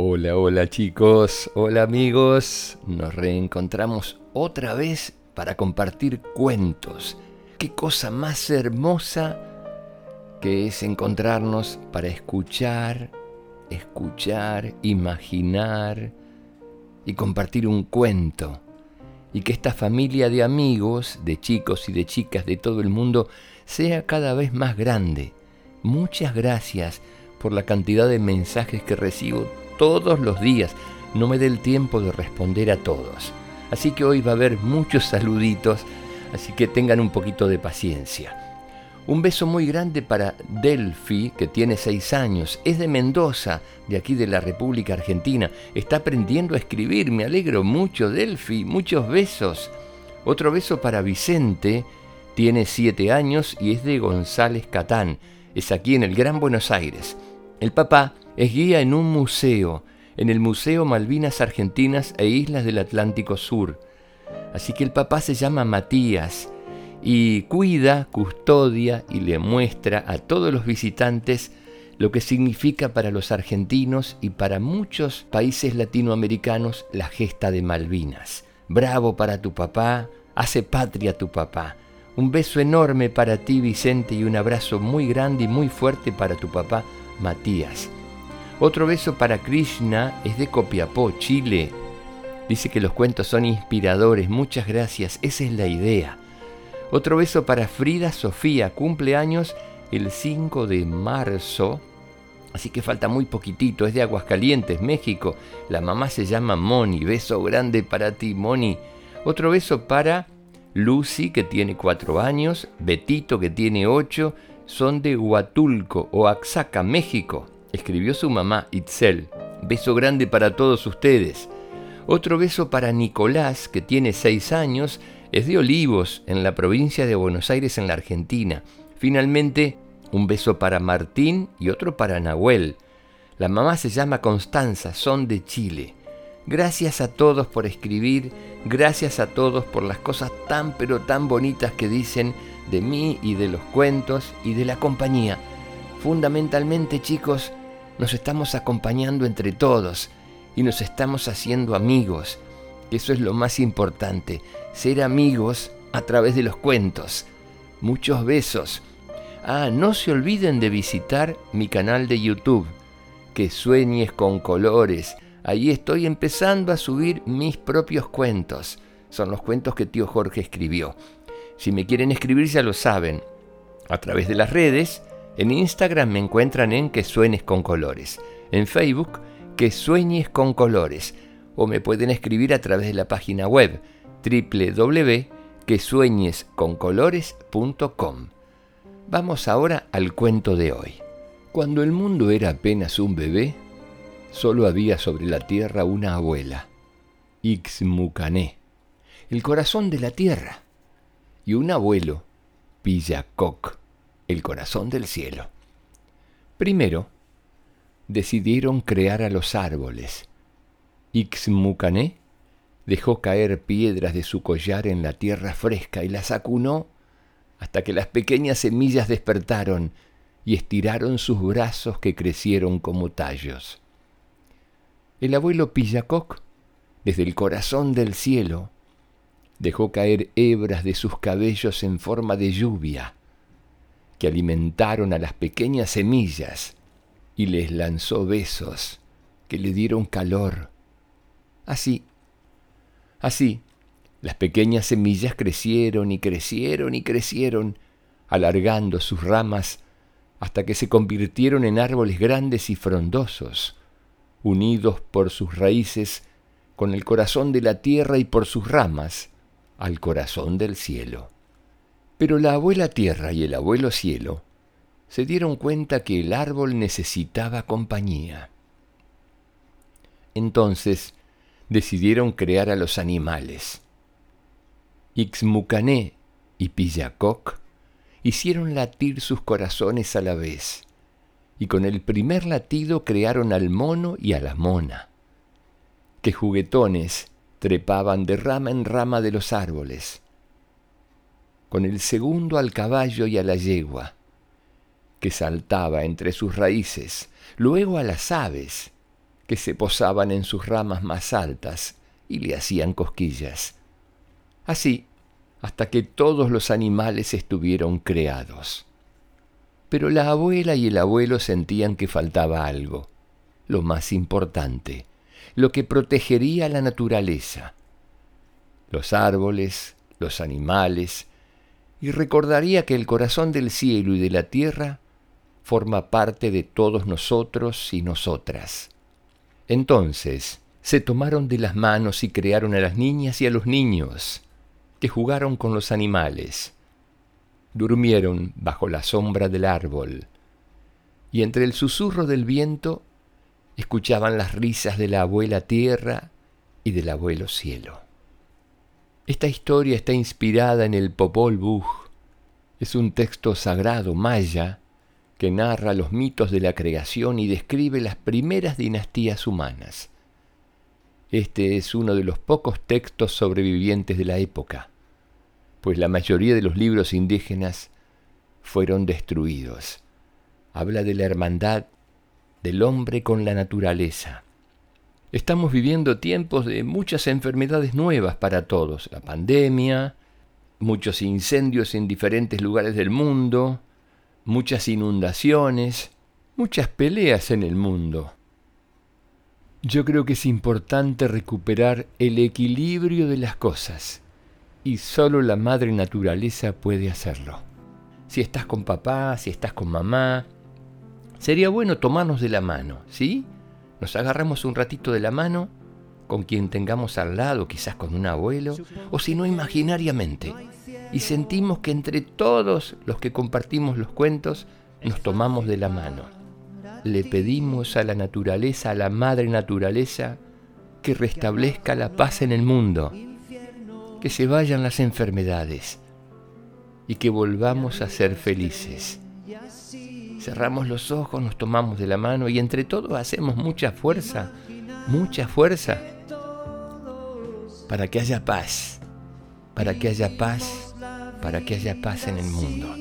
Hola, hola chicos, hola amigos, nos reencontramos otra vez para compartir cuentos. Qué cosa más hermosa que es encontrarnos para escuchar, escuchar, imaginar y compartir un cuento. Y que esta familia de amigos, de chicos y de chicas de todo el mundo sea cada vez más grande. Muchas gracias por la cantidad de mensajes que recibo todos los días. No me dé el tiempo de responder a todos. Así que hoy va a haber muchos saluditos, así que tengan un poquito de paciencia. Un beso muy grande para Delphi, que tiene seis años. Es de Mendoza, de aquí de la República Argentina. Está aprendiendo a escribir. Me alegro mucho, Delphi. Muchos besos. Otro beso para Vicente. Tiene siete años y es de González Catán. Es aquí en el Gran Buenos Aires. El papá es guía en un museo, en el Museo Malvinas Argentinas e Islas del Atlántico Sur. Así que el papá se llama Matías y cuida, custodia y le muestra a todos los visitantes lo que significa para los argentinos y para muchos países latinoamericanos la gesta de Malvinas. Bravo para tu papá, hace patria tu papá. Un beso enorme para ti Vicente y un abrazo muy grande y muy fuerte para tu papá Matías. Otro beso para Krishna es de Copiapó, Chile. Dice que los cuentos son inspiradores. Muchas gracias. Esa es la idea. Otro beso para Frida Sofía, cumpleaños el 5 de marzo. Así que falta muy poquitito. Es de Aguascalientes, México. La mamá se llama Moni. Beso grande para ti, Moni. Otro beso para Lucy, que tiene 4 años. Betito, que tiene 8. Son de Huatulco, Oaxaca, México escribió su mamá Itzel. Beso grande para todos ustedes. Otro beso para Nicolás, que tiene seis años, es de Olivos, en la provincia de Buenos Aires, en la Argentina. Finalmente, un beso para Martín y otro para Nahuel. La mamá se llama Constanza, son de Chile. Gracias a todos por escribir, gracias a todos por las cosas tan pero tan bonitas que dicen de mí y de los cuentos y de la compañía. Fundamentalmente, chicos, nos estamos acompañando entre todos y nos estamos haciendo amigos. Eso es lo más importante, ser amigos a través de los cuentos. Muchos besos. Ah, no se olviden de visitar mi canal de YouTube, que sueñes con colores. Ahí estoy empezando a subir mis propios cuentos. Son los cuentos que tío Jorge escribió. Si me quieren escribir ya lo saben. A través de las redes, en Instagram me encuentran en Que Sueñes con Colores. En Facebook, Que Sueñes con Colores. O me pueden escribir a través de la página web www.quesueñesconcolores.com. Vamos ahora al cuento de hoy. Cuando el mundo era apenas un bebé, solo había sobre la tierra una abuela, Ixmucané, el corazón de la tierra, y un abuelo, Pillacoc el corazón del cielo. Primero, decidieron crear a los árboles. Ixmucané dejó caer piedras de su collar en la tierra fresca y las acunó hasta que las pequeñas semillas despertaron y estiraron sus brazos que crecieron como tallos. El abuelo Pillacoc, desde el corazón del cielo, dejó caer hebras de sus cabellos en forma de lluvia que alimentaron a las pequeñas semillas y les lanzó besos que le dieron calor. Así, así, las pequeñas semillas crecieron y crecieron y crecieron, alargando sus ramas hasta que se convirtieron en árboles grandes y frondosos, unidos por sus raíces con el corazón de la tierra y por sus ramas al corazón del cielo. Pero la abuela tierra y el abuelo cielo se dieron cuenta que el árbol necesitaba compañía. Entonces decidieron crear a los animales. Ixmucané y Pillacoc hicieron latir sus corazones a la vez, y con el primer latido crearon al mono y a la mona, que juguetones trepaban de rama en rama de los árboles con el segundo al caballo y a la yegua, que saltaba entre sus raíces, luego a las aves, que se posaban en sus ramas más altas y le hacían cosquillas. Así, hasta que todos los animales estuvieron creados. Pero la abuela y el abuelo sentían que faltaba algo, lo más importante, lo que protegería la naturaleza, los árboles, los animales, y recordaría que el corazón del cielo y de la tierra forma parte de todos nosotros y nosotras. Entonces se tomaron de las manos y crearon a las niñas y a los niños, que jugaron con los animales. Durmieron bajo la sombra del árbol, y entre el susurro del viento escuchaban las risas de la abuela tierra y del abuelo cielo. Esta historia está inspirada en el Popol Vuh. Es un texto sagrado maya que narra los mitos de la creación y describe las primeras dinastías humanas. Este es uno de los pocos textos sobrevivientes de la época, pues la mayoría de los libros indígenas fueron destruidos. Habla de la hermandad del hombre con la naturaleza Estamos viviendo tiempos de muchas enfermedades nuevas para todos. La pandemia, muchos incendios en diferentes lugares del mundo, muchas inundaciones, muchas peleas en el mundo. Yo creo que es importante recuperar el equilibrio de las cosas y solo la madre naturaleza puede hacerlo. Si estás con papá, si estás con mamá, sería bueno tomarnos de la mano, ¿sí? Nos agarramos un ratito de la mano con quien tengamos al lado, quizás con un abuelo, o si no imaginariamente, y sentimos que entre todos los que compartimos los cuentos nos tomamos de la mano. Le pedimos a la naturaleza, a la madre naturaleza, que restablezca la paz en el mundo, que se vayan las enfermedades y que volvamos a ser felices cerramos los ojos, nos tomamos de la mano y entre todos hacemos mucha fuerza, mucha fuerza para que haya paz, para que haya paz, para que haya paz en el mundo.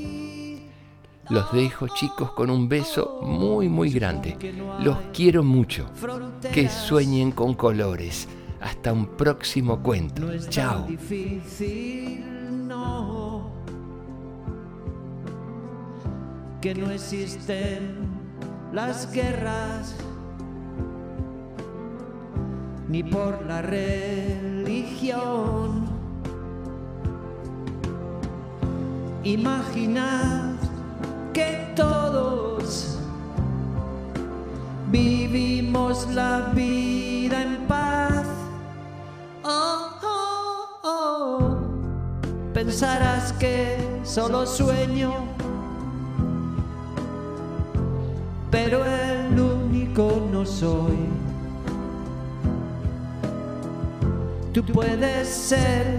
Los dejo chicos con un beso muy muy grande. Los quiero mucho. Que sueñen con colores. Hasta un próximo cuento. Chao. Que no existen las guerras ni por la religión. Imaginad que todos vivimos la vida en paz. Oh, oh, oh. Pensarás que solo sueño pero el único no soy. Tú puedes ser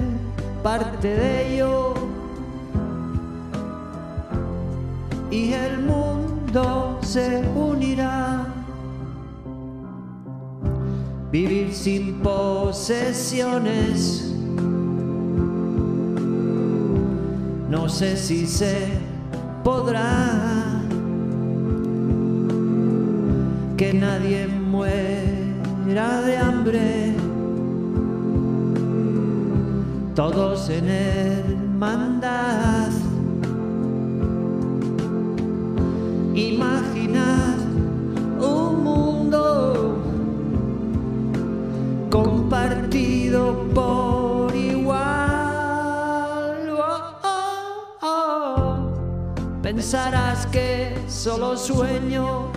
parte de ello y el mundo se unirá. Vivir sin posesiones. No sé si se podrá. Que nadie muera de hambre, todos en hermandad. Imaginad un mundo compartido por igual. Oh, oh, oh. Pensarás que solo sueño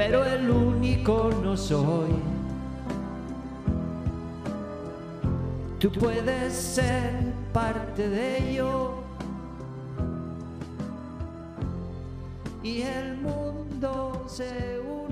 pero el único no soy. Tú puedes ser parte de ello y el mundo se une.